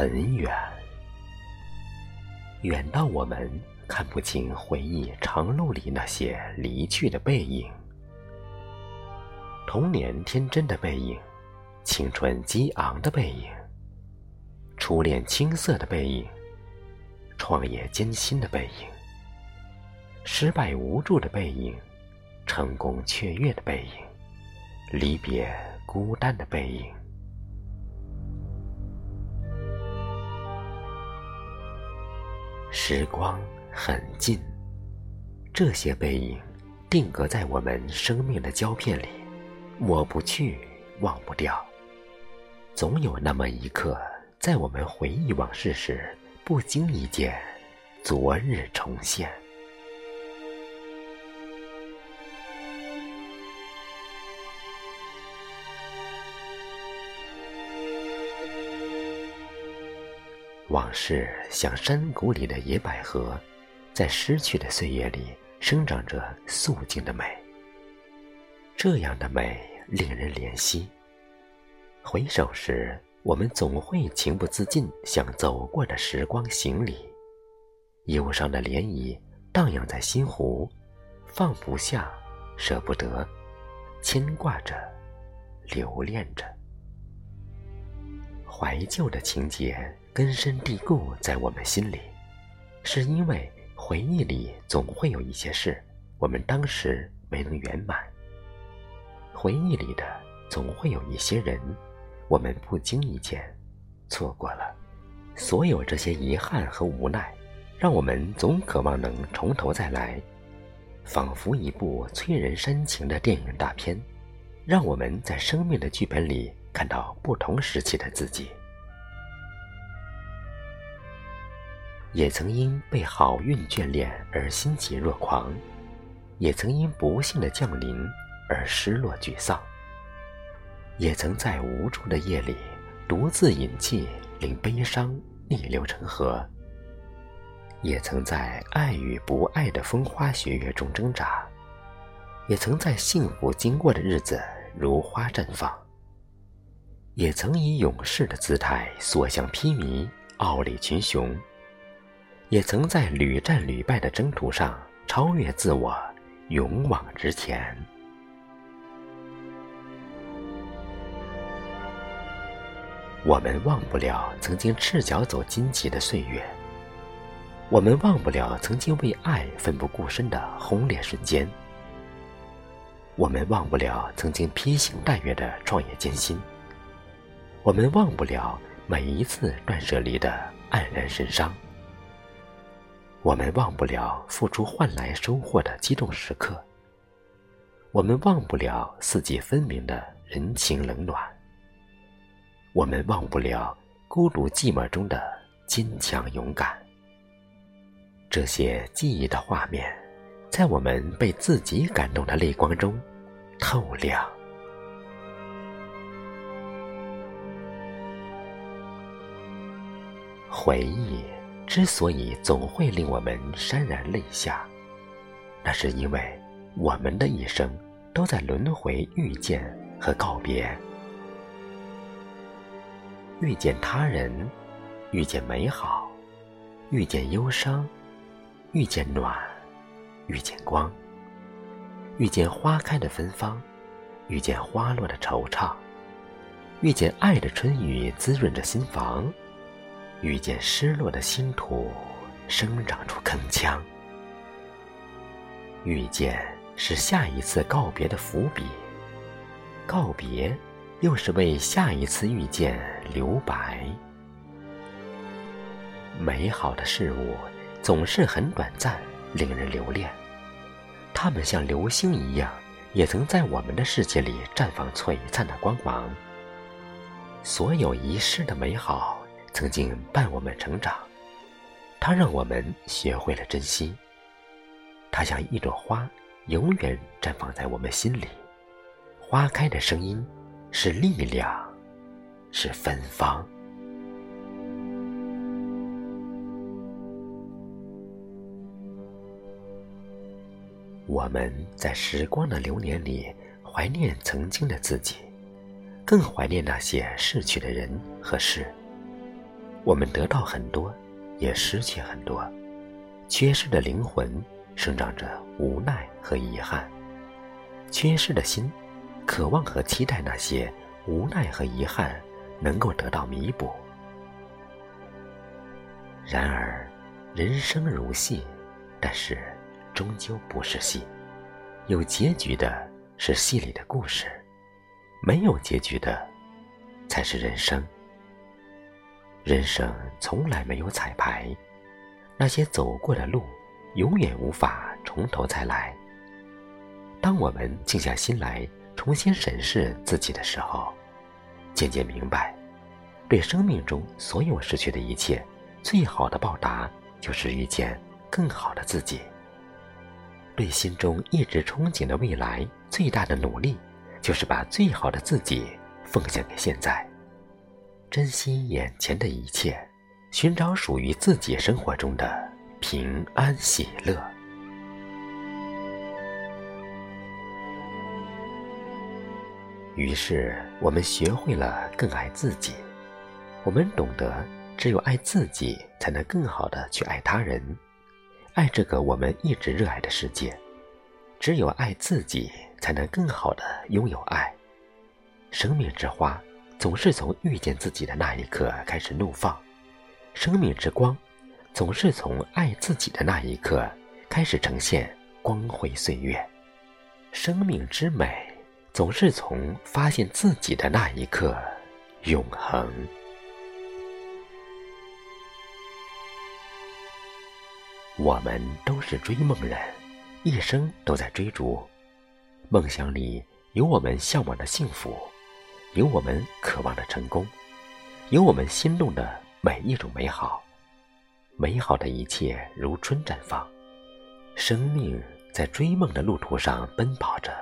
很远，远到我们看不清回忆长路里那些离去的背影。童年天真的背影，青春激昂的背影，初恋青涩的背影，创业艰辛的背影，失败无助的背影，成功雀跃的背影，离别孤单的背影。时光很近，这些背影定格在我们生命的胶片里，抹不去，忘不掉。总有那么一刻，在我们回忆往事时，不经意间，昨日重现。往事像山谷里的野百合，在失去的岁月里生长着素净的美。这样的美令人怜惜。回首时，我们总会情不自禁向走过的时光行礼。忧伤的涟漪荡漾在心湖，放不下，舍不得，牵挂着，留恋着。怀旧的情节。根深蒂固在我们心里，是因为回忆里总会有一些事，我们当时没能圆满；回忆里的总会有一些人，我们不经意间错过了。所有这些遗憾和无奈，让我们总渴望能从头再来，仿佛一部催人煽情的电影大片，让我们在生命的剧本里看到不同时期的自己。也曾因被好运眷恋而欣喜若狂，也曾因不幸的降临而失落沮丧，也曾在无助的夜里独自饮泣，令悲伤逆流成河，也曾在爱与不爱的风花雪月中挣扎，也曾在幸福经过的日子如花绽放，也曾以勇士的姿态所向披靡，傲立群雄。也曾在屡战屡败的征途上超越自我，勇往直前。我们忘不了曾经赤脚走荆棘的岁月，我们忘不了曾经为爱奋不顾身的轰烈瞬间，我们忘不了曾经披星戴月的创业艰辛，我们忘不了每一次断舍离的黯然神伤。我们忘不了付出换来收获的激动时刻，我们忘不了四季分明的人情冷暖，我们忘不了孤独寂寞中的坚强勇敢。这些记忆的画面，在我们被自己感动的泪光中透亮。回忆。之所以总会令我们潸然泪下，那是因为我们的一生都在轮回遇见和告别，遇见他人，遇见美好，遇见忧伤，遇见暖，遇见光，遇见花开的芬芳，遇见花落的惆怅，遇见爱的春雨滋润着心房。遇见失落的星土，生长出铿锵。遇见是下一次告别的伏笔，告别又是为下一次遇见留白。美好的事物总是很短暂，令人留恋。它们像流星一样，也曾在我们的世界里绽放璀璨的光芒。所有遗失的美好。曾经伴我们成长，它让我们学会了珍惜。它像一朵花，永远绽放在我们心里。花开的声音是力量，是芬芳。我们在时光的流年里怀念曾经的自己，更怀念那些逝去的人和事。我们得到很多，也失去很多。缺失的灵魂生长着无奈和遗憾，缺失的心渴望和期待那些无奈和遗憾能够得到弥补。然而，人生如戏，但是终究不是戏。有结局的是戏里的故事，没有结局的才是人生。人生从来没有彩排，那些走过的路，永远无法从头再来。当我们静下心来重新审视自己的时候，渐渐明白，对生命中所有失去的一切，最好的报答就是遇见更好的自己。对心中一直憧憬的未来，最大的努力，就是把最好的自己奉献给现在，珍惜眼前的一切，寻找属于自己生活中的平安喜乐。于是，我们学会了更爱自己，我们懂得，只有爱自己，才能更好的去爱他人。爱这个我们一直热爱的世界，只有爱自己，才能更好的拥有爱。生命之花总是从遇见自己的那一刻开始怒放，生命之光总是从爱自己的那一刻开始呈现光辉岁月，生命之美总是从发现自己的那一刻永恒。我们都是追梦人，一生都在追逐。梦想里有我们向往的幸福，有我们渴望的成功，有我们心动的每一种美好。美好的一切如春绽放，生命在追梦的路途上奔跑着，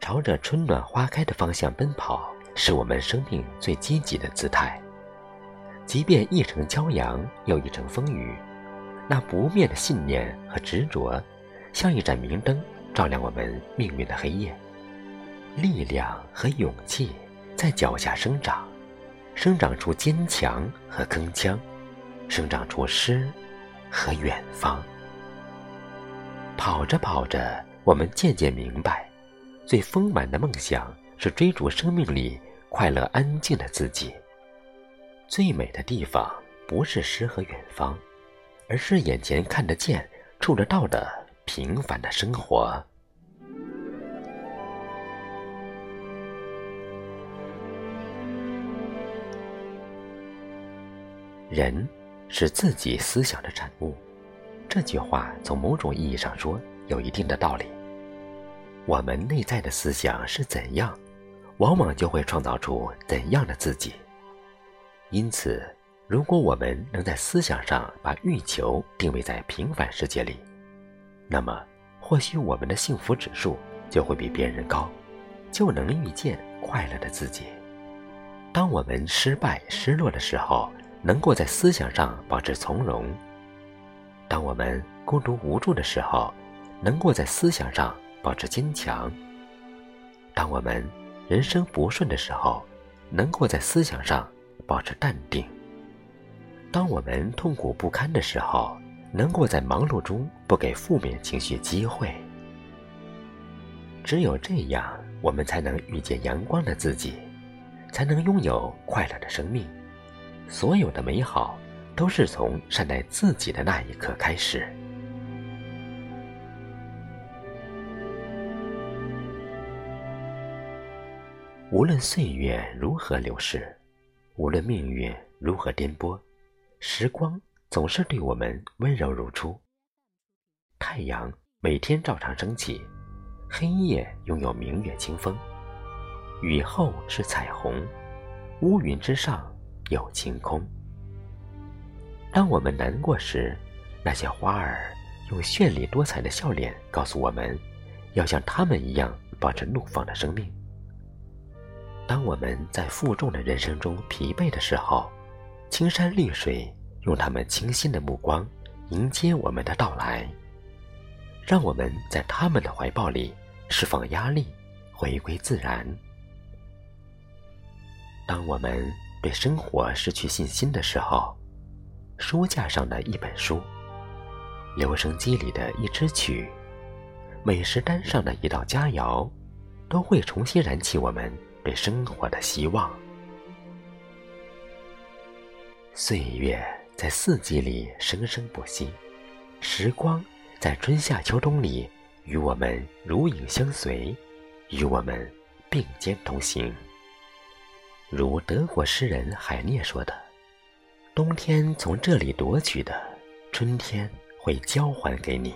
朝着春暖花开的方向奔跑，是我们生命最积极的姿态。即便一程骄阳，又一程风雨。那不灭的信念和执着，像一盏明灯，照亮我们命运的黑夜。力量和勇气在脚下生长，生长出坚强和铿锵，生长出诗和远方。跑着跑着，我们渐渐明白，最丰满的梦想是追逐生命里快乐安静的自己。最美的地方，不是诗和远方。而是眼前看得见、触得到的平凡的生活。人是自己思想的产物，这句话从某种意义上说有一定的道理。我们内在的思想是怎样，往往就会创造出怎样的自己。因此。如果我们能在思想上把欲求定位在平凡世界里，那么或许我们的幸福指数就会比别人高，就能遇见快乐的自己。当我们失败、失落的时候，能够在思想上保持从容；当我们孤独无助的时候，能够在思想上保持坚强；当我们人生不顺的时候，能够在思想上保持淡定。当我们痛苦不堪的时候，能够在忙碌中不给负面情绪机会。只有这样，我们才能遇见阳光的自己，才能拥有快乐的生命。所有的美好，都是从善待自己的那一刻开始。无论岁月如何流逝，无论命运如何颠簸。时光总是对我们温柔如初。太阳每天照常升起，黑夜拥有明月清风，雨后是彩虹，乌云之上有晴空。当我们难过时，那些花儿用绚丽多彩的笑脸告诉我们，要像他们一样保持怒放的生命。当我们在负重的人生中疲惫的时候，青山绿水用他们清新的目光迎接我们的到来，让我们在他们的怀抱里释放压力，回归自然。当我们对生活失去信心的时候，书架上的一本书，留声机里的一支曲，美食单上的一道佳肴，都会重新燃起我们对生活的希望。岁月在四季里生生不息，时光在春夏秋冬里与我们如影相随，与我们并肩同行。如德国诗人海涅说的：“冬天从这里夺取的，春天会交还给你。”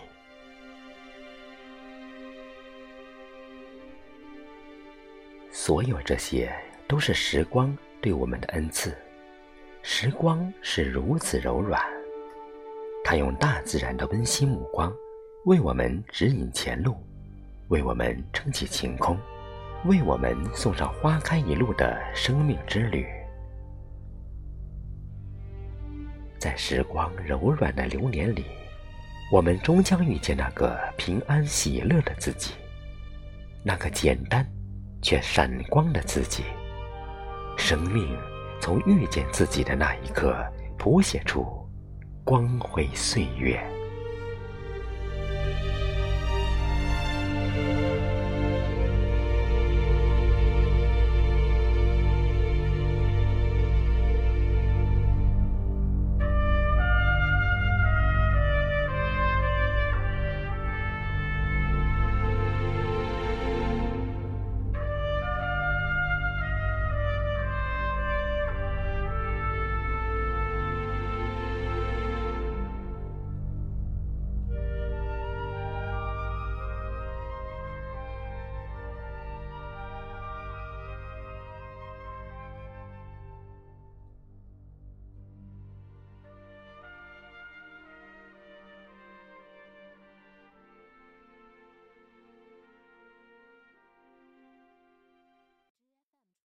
所有这些都是时光对我们的恩赐。时光是如此柔软，它用大自然的温馨目光，为我们指引前路，为我们撑起晴空。为我们送上花开一路的生命之旅，在时光柔软的流年里，我们终将遇见那个平安喜乐的自己，那个简单却闪光的自己。生命从遇见自己的那一刻，谱写出光辉岁月。